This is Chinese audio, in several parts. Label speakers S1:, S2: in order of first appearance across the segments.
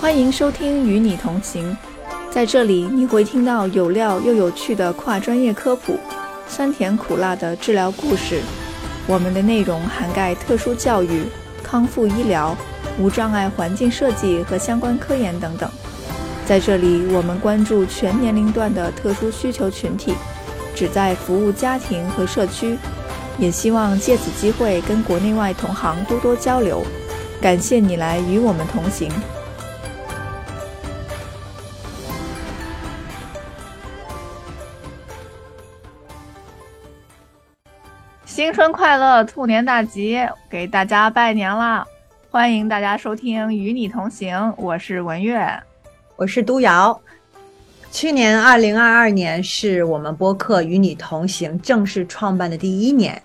S1: 欢迎收听《与你同行》，在这里你会听到有料又有趣的跨专业科普，酸甜苦辣的治疗故事。我们的内容涵盖特殊教育、康复医疗、无障碍环境设计和相关科研等等。在这里，我们关注全年龄段的特殊需求群体，旨在服务家庭和社区，也希望借此机会跟国内外同行多多交流。感谢你来与我们同行。新春快乐，兔年大吉，给大家拜年啦！欢迎大家收听《与你同行》，我是文月，
S2: 我是都瑶。去年二零二二年是我们播客《与你同行》正式创办的第一年。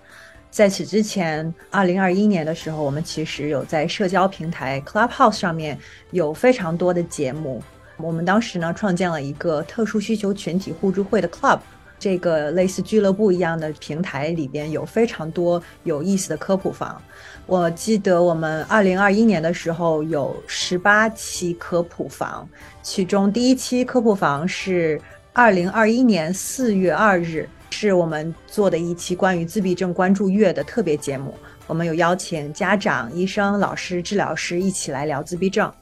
S2: 在此之前，二零二一年的时候，我们其实有在社交平台 Clubhouse 上面有非常多的节目。我们当时呢，创建了一个特殊需求群体互助会的 Club。这个类似俱乐部一样的平台里边有非常多有意思的科普房。我记得我们二零二一年的时候有十八期科普房，其中第一期科普房是二零二一年四月二日，是我们做的一期关于自闭症关注月的特别节目。我们有邀请家长、医生、老师、治疗师一起来聊自闭症。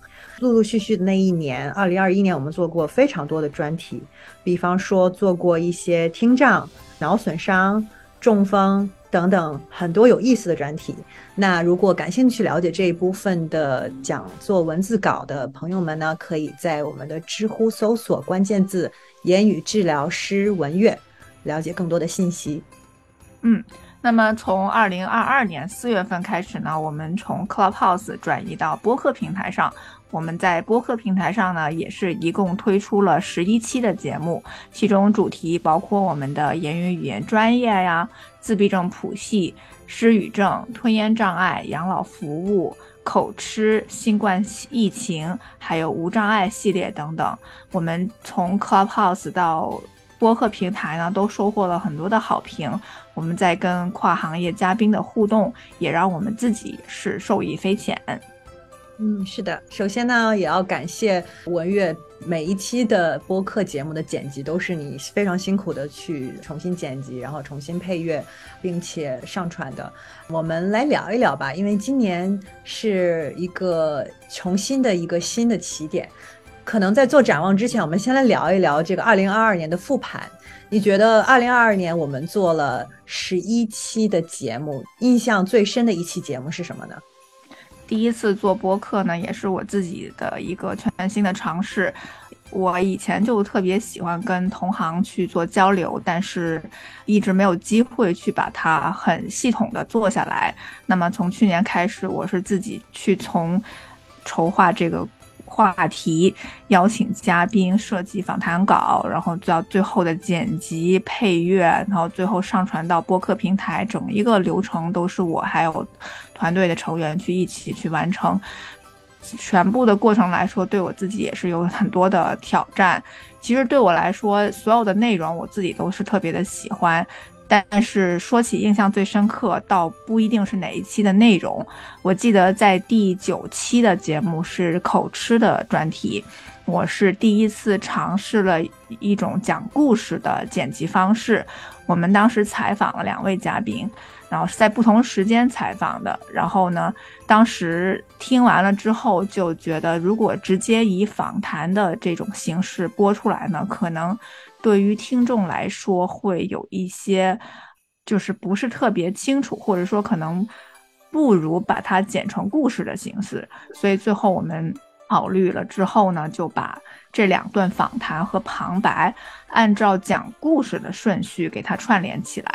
S2: 陆陆续续的那一年，二零二一年，我们做过非常多的专题，比方说做过一些听障、脑损伤、中风等等很多有意思的专题。那如果感兴趣了解这一部分的讲座文字稿的朋友们呢，可以在我们的知乎搜索关键字“言语治疗师文月”，了解更多的信息。
S1: 嗯。那么从二零二二年四月份开始呢，我们从 Clubhouse 转移到播客平台上。我们在播客平台上呢，也是一共推出了十一期的节目，其中主题包括我们的言语语言专业呀、自闭症谱系、失语症、吞咽障碍、养老服务、口吃、新冠疫情，还有无障碍系列等等。我们从 Clubhouse 到播客平台呢，都收获了很多的好评。我们在跟跨行业嘉宾的互动，也让我们自己是受益匪浅。
S2: 嗯，是的。首先呢，也要感谢文月，每一期的播客节目的剪辑都是你非常辛苦的去重新剪辑，然后重新配乐，并且上传的。我们来聊一聊吧，因为今年是一个重新的一个新的起点。可能在做展望之前，我们先来聊一聊这个二零二二年的复盘。你觉得二零二二年我们做了十一期的节目，印象最深的一期节目是什么呢？
S1: 第一次做播客呢，也是我自己的一个全新的尝试。我以前就特别喜欢跟同行去做交流，但是一直没有机会去把它很系统的做下来。那么从去年开始，我是自己去从筹划这个。话题邀请嘉宾设计访谈稿，然后到最后的剪辑配乐，然后最后上传到播客平台，整一个流程都是我还有团队的成员去一起去完成。全部的过程来说，对我自己也是有很多的挑战。其实对我来说，所有的内容我自己都是特别的喜欢。但是说起印象最深刻，倒不一定是哪一期的内容。我记得在第九期的节目是口吃的专题，我是第一次尝试了一种讲故事的剪辑方式。我们当时采访了两位嘉宾，然后是在不同时间采访的。然后呢，当时听完了之后就觉得，如果直接以访谈的这种形式播出来呢，可能。对于听众来说，会有一些就是不是特别清楚，或者说可能不如把它剪成故事的形式。所以最后我们考虑了之后呢，就把这两段访谈和旁白按照讲故事的顺序给它串联起来。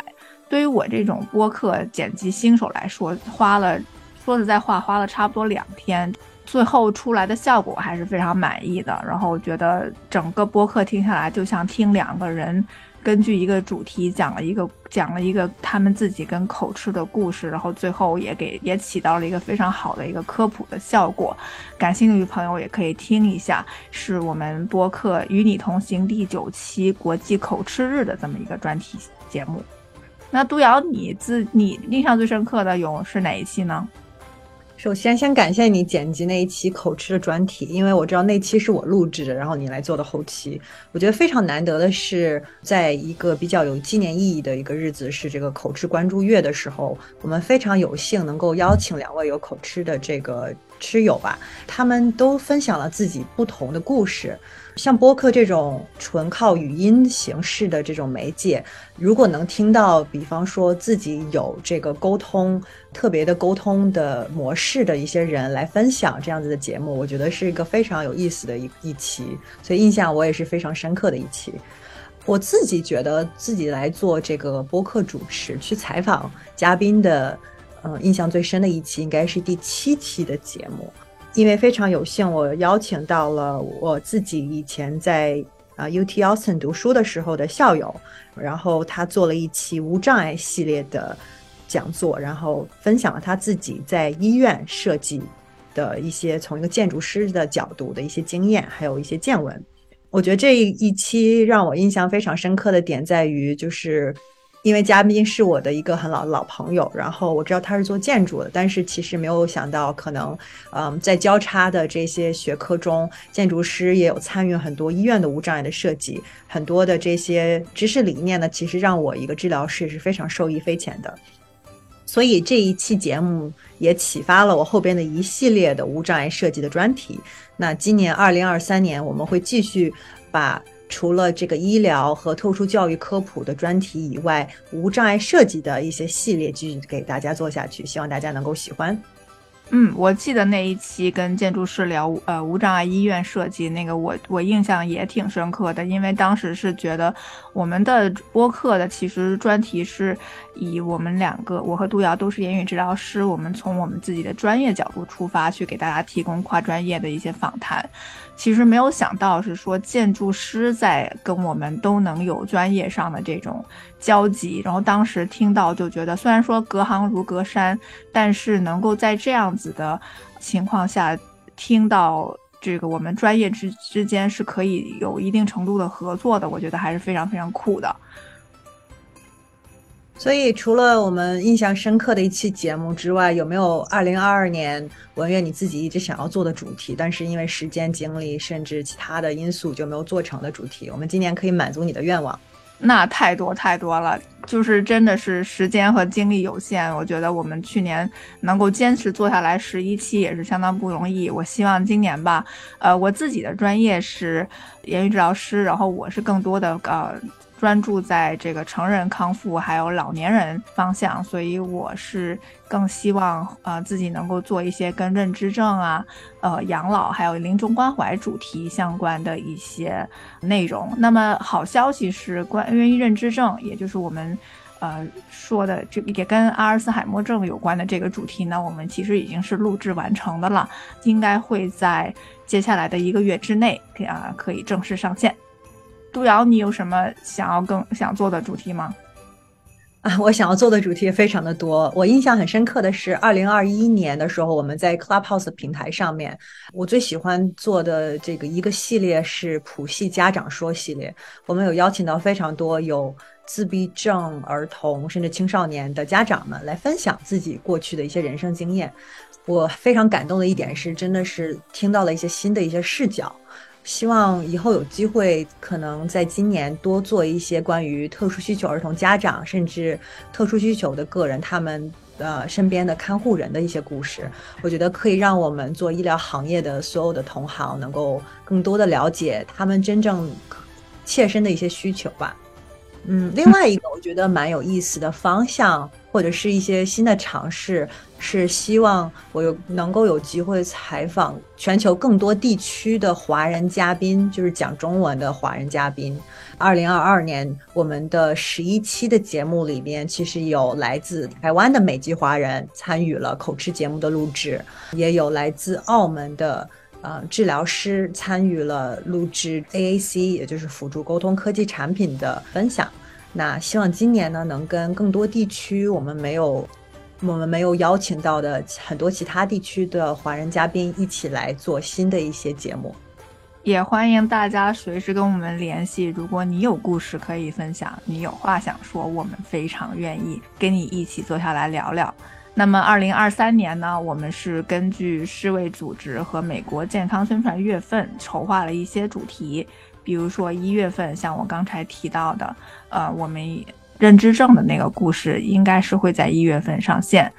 S1: 对于我这种播客剪辑新手来说，花了说实在话，花了差不多两天。最后出来的效果还是非常满意的，然后我觉得整个播客听下来就像听两个人根据一个主题讲了一个讲了一个他们自己跟口吃的故事，然后最后也给也起到了一个非常好的一个科普的效果。感兴趣的朋友也可以听一下，是我们播客与你同行第九期国际口吃日的这么一个专题节目。那杜瑶，你自你印象最深刻的有是哪一期呢？
S2: 首先，先感谢你剪辑那一期口吃的专题，因为我知道那期是我录制的，然后你来做的后期。我觉得非常难得的是，在一个比较有纪念意义的一个日子，是这个口吃关注月的时候，我们非常有幸能够邀请两位有口吃的这个吃友吧，他们都分享了自己不同的故事。像播客这种纯靠语音形式的这种媒介，如果能听到，比方说自己有这个沟通特别的沟通的模式的一些人来分享这样子的节目，我觉得是一个非常有意思的一一期，所以印象我也是非常深刻的一期。我自己觉得自己来做这个播客主持去采访嘉宾的，嗯，印象最深的一期应该是第七期的节目。因为非常有幸，我邀请到了我自己以前在啊 UT Austin 读书的时候的校友，然后他做了一期无障碍系列的讲座，然后分享了他自己在医院设计的一些从一个建筑师的角度的一些经验，还有一些见闻。我觉得这一期让我印象非常深刻的点在于，就是。因为嘉宾是我的一个很老老朋友，然后我知道他是做建筑的，但是其实没有想到，可能，嗯，在交叉的这些学科中，建筑师也有参与很多医院的无障碍的设计，很多的这些知识理念呢，其实让我一个治疗师是非常受益匪浅的。所以这一期节目也启发了我后边的一系列的无障碍设计的专题。那今年二零二三年，我们会继续把。除了这个医疗和特殊教育科普的专题以外，无障碍设计的一些系列继续给大家做下去，希望大家能够喜欢。
S1: 嗯，我记得那一期跟建筑师聊呃无障碍医院设计那个，我我印象也挺深刻的，因为当时是觉得我们的播客的其实专题是以我们两个，我和杜瑶都是言语治疗师，我们从我们自己的专业角度出发去给大家提供跨专业的一些访谈。其实没有想到是说建筑师在跟我们都能有专业上的这种交集，然后当时听到就觉得，虽然说隔行如隔山，但是能够在这样子的情况下听到这个我们专业之之间是可以有一定程度的合作的，我觉得还是非常非常酷的。
S2: 所以，除了我们印象深刻的一期节目之外，有没有二零二二年文月你自己一直想要做的主题，但是因为时间、精力甚至其他的因素就没有做成的主题？我们今年可以满足你的愿望。
S1: 那太多太多了，就是真的是时间和精力有限。我觉得我们去年能够坚持做下来十一期也是相当不容易。我希望今年吧，呃，我自己的专业是言语治疗师，然后我是更多的呃。专注在这个成人康复还有老年人方向，所以我是更希望呃自己能够做一些跟认知症啊、呃养老还有临终关怀主题相关的一些内容。那么好消息是，关于认知症，也就是我们呃说的这也跟阿尔茨海默症有关的这个主题呢，我们其实已经是录制完成的了，应该会在接下来的一个月之内啊可以正式上线。杜瑶，你有什么想要更想做的主题吗？
S2: 啊，我想要做的主题非常的多。我印象很深刻的是，二零二一年的时候，我们在 Clubhouse 平台上面，我最喜欢做的这个一个系列是普系家长说系列。我们有邀请到非常多有自闭症儿童甚至青少年的家长们来分享自己过去的一些人生经验。我非常感动的一点是，真的是听到了一些新的一些视角。希望以后有机会，可能在今年多做一些关于特殊需求儿童家长，甚至特殊需求的个人，他们呃身边的看护人的一些故事。我觉得可以让我们做医疗行业的所有的同行，能够更多的了解他们真正切身的一些需求吧。嗯，另外一个我觉得蛮有意思的方向，或者是一些新的尝试。是希望我有能够有机会采访全球更多地区的华人嘉宾，就是讲中文的华人嘉宾。二零二二年我们的十一期的节目里边，其实有来自台湾的美籍华人参与了口吃节目的录制，也有来自澳门的呃治疗师参与了录制 AAC，也就是辅助沟通科技产品的分享。那希望今年呢，能跟更多地区我们没有。我们没有邀请到的很多其他地区的华人嘉宾一起来做新的一些节目。
S1: 也欢迎大家随时跟我们联系。如果你有故事可以分享，你有话想说，我们非常愿意跟你一起坐下来聊聊。那么，二零二三年呢，我们是根据世卫组织和美国健康宣传月份筹划了一些主题，比如说一月份，像我刚才提到的，呃，我们认知症的那个故事，应该是会在一月份上线。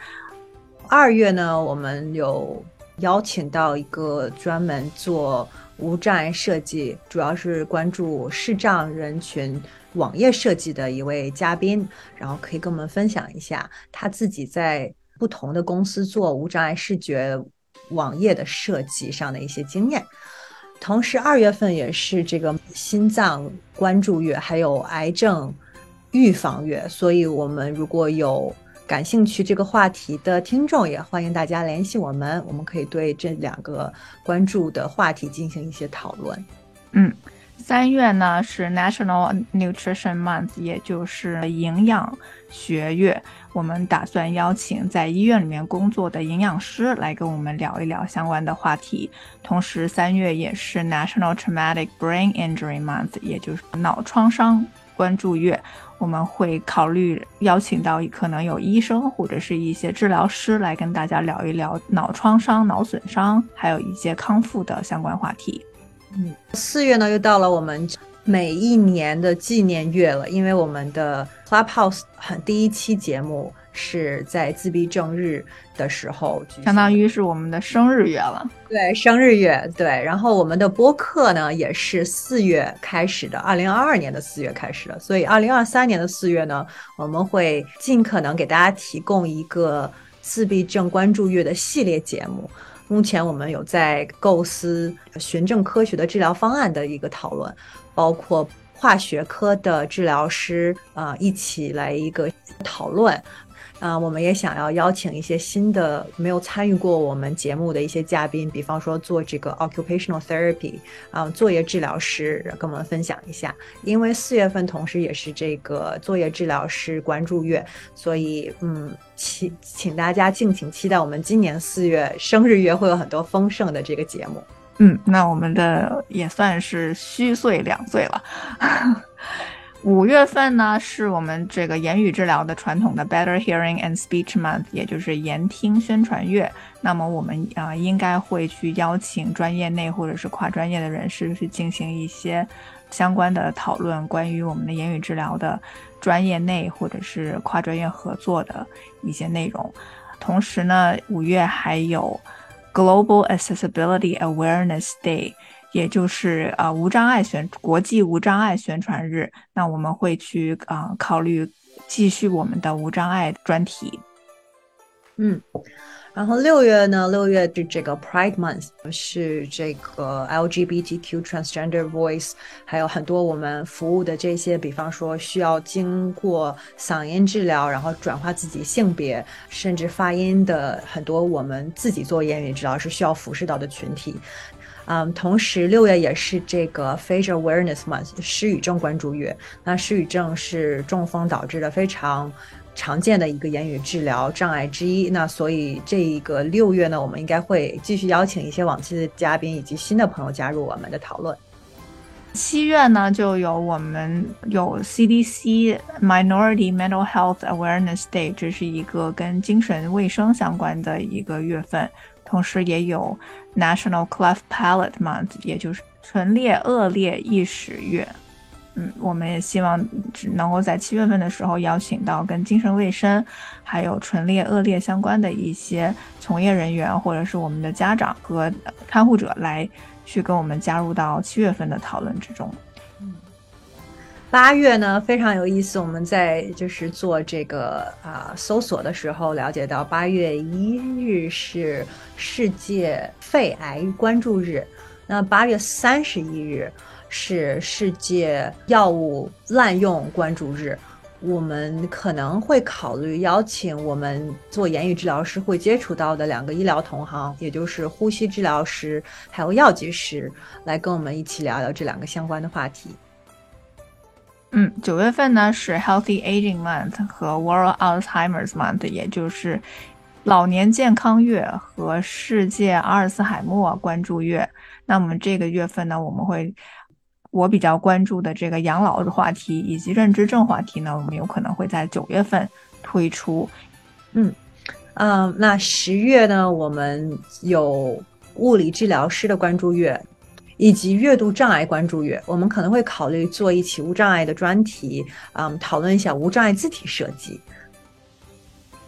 S2: 二月呢，我们有邀请到一个专门做无障碍设计，主要是关注视障人群。网页设计的一位嘉宾，然后可以跟我们分享一下他自己在。不同的公司做无障碍视觉网页的设计上的一些经验，同时二月份也是这个心脏关注月，还有癌症预防月，所以我们如果有感兴趣这个话题的听众，也欢迎大家联系我们，我们可以对这两个关注的话题进行一些讨论。
S1: 嗯，三月呢是 National Nutrition Month，也就是营养学月。我们打算邀请在医院里面工作的营养师来跟我们聊一聊相关的话题。同时，三月也是 National Traumatic Brain Injury Month，也就是脑创伤关注月。我们会考虑邀请到可能有医生或者是一些治疗师来跟大家聊一聊脑创伤、脑损伤，还有一些康复的相关话题。
S2: 嗯，四月呢又到了我们。每一年的纪念月了，因为我们的 Clubhouse 很第一期节目是在自闭症日的时候，
S1: 相当于是我们的生日月了。
S2: 对，生日月，对。然后我们的播客呢，也是四月开始的，二零二二年的四月开始的。所以二零二三年的四月呢，我们会尽可能给大家提供一个自闭症关注月的系列节目。目前我们有在构思循证科学的治疗方案的一个讨论。包括化学科的治疗师啊，一起来一个讨论。啊，我们也想要邀请一些新的没有参与过我们节目的一些嘉宾，比方说做这个 occupational therapy 啊，作业治疗师，跟我们分享一下。因为四月份同时也是这个作业治疗师关注月，所以嗯，请请大家敬请期待我们今年四月生日月会有很多丰盛的这个节目。
S1: 嗯，那我们的也算是虚岁两岁了。五月份呢，是我们这个言语治疗的传统的 Better Hearing and Speech Month，也就是言听宣传月。那么我们啊，应该会去邀请专业内或者是跨专业的人士去进行一些相关的讨论，关于我们的言语治疗的专业内或者是跨专业合作的一些内容。同时呢，五月还有。Global Accessibility Awareness Day，也就是啊无障碍宣国际无障碍宣传日。那我们会去啊考虑继续我们的无障碍专题。
S2: 嗯。然后六月呢，六月是这个 Pride Month，是这个 LGBTQ transgender voice，还有很多我们服务的这些，比方说需要经过嗓音治疗，然后转化自己性别，甚至发音的很多我们自己做言语治疗是需要服侍到的群体。嗯，同时六月也是这个 Facial Awareness Month，失语症关注月。那失语症是中风导致的非常。常见的一个言语治疗障碍之一，那所以这一个六月呢，我们应该会继续邀请一些往期的嘉宾以及新的朋友加入我们的讨论。
S1: 七月呢，就有我们有 CDC Minority Mental Health Awareness Day，这是一个跟精神卫生相关的一个月份，同时也有 National Cleft Palate Month，也就是唇裂腭裂意识月。嗯，我们也希望只能够在七月份的时候邀请到跟精神卫生，还有唇裂、恶劣相关的一些从业人员，或者是我们的家长和看护者来去跟我们加入到七月份的讨论之中。
S2: 八月呢非常有意思，我们在就是做这个啊搜索的时候了解到，八月一日是世界肺癌关注日，那八月三十一日。是世界药物滥用关注日，我们可能会考虑邀请我们做言语治疗师会接触到的两个医疗同行，也就是呼吸治疗师还有药剂师，来跟我们一起聊聊这两个相关的话题。
S1: 嗯，九月份呢是 Healthy Aging Month 和 World Alzheimer's Month，也就是老年健康月和世界阿尔茨海默关注月。那么这个月份呢，我们会我比较关注的这个养老的话题以及认知症话题呢，我们有可能会在九月份推出。
S2: 嗯嗯，那十月呢，我们有物理治疗师的关注月。以及阅读障碍关注月，我们可能会考虑做一期无障碍的专题，嗯，讨论一下无障碍字体设计。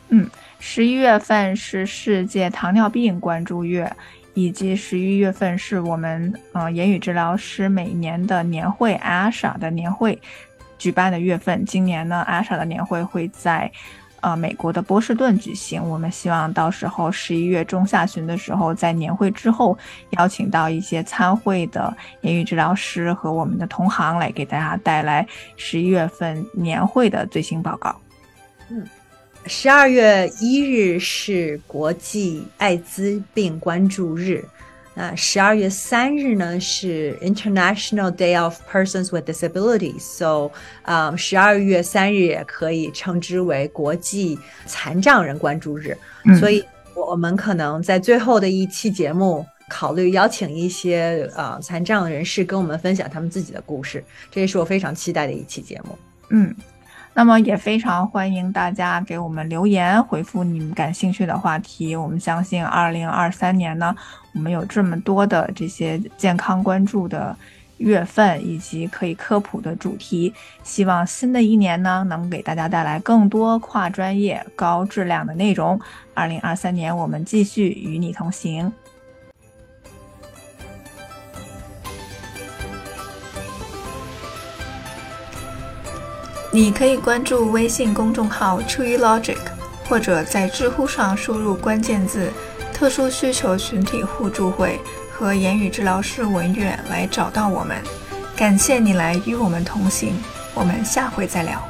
S1: 嗯，十一月份是世界糖尿病关注月，以及十一月份是我们呃言语治疗师每年的年会 ASHA 的年会举办的月份。今年呢，ASHA 的年会会在。呃，美国的波士顿举行，我们希望到时候十一月中下旬的时候，在年会之后，邀请到一些参会的言语治疗师和我们的同行来给大家带来十一月份年会的最新报告。
S2: 嗯，十二月一日是国际艾滋病关注日。那十二月三日呢是 International Day of Persons with Disabilities，so，嗯，十二月三日也可以称之为国际残障人关注日。所以，我们可能在最后的一期节目考虑邀请一些呃残障人士跟我们分享他们自己的故事，这也是我非常期待的一期节目。
S1: 嗯。那么也非常欢迎大家给我们留言，回复你们感兴趣的话题。我们相信，二零二三年呢，我们有这么多的这些健康关注的月份，以及可以科普的主题。希望新的一年呢，能给大家带来更多跨专业、高质量的内容。二零二三年，我们继续与你同行。你可以关注微信公众号 True Logic，或者在知乎上输入关键字“特殊需求群体互助会”和言语治疗师文月来找到我们。感谢你来与我们同行，我们下回再聊。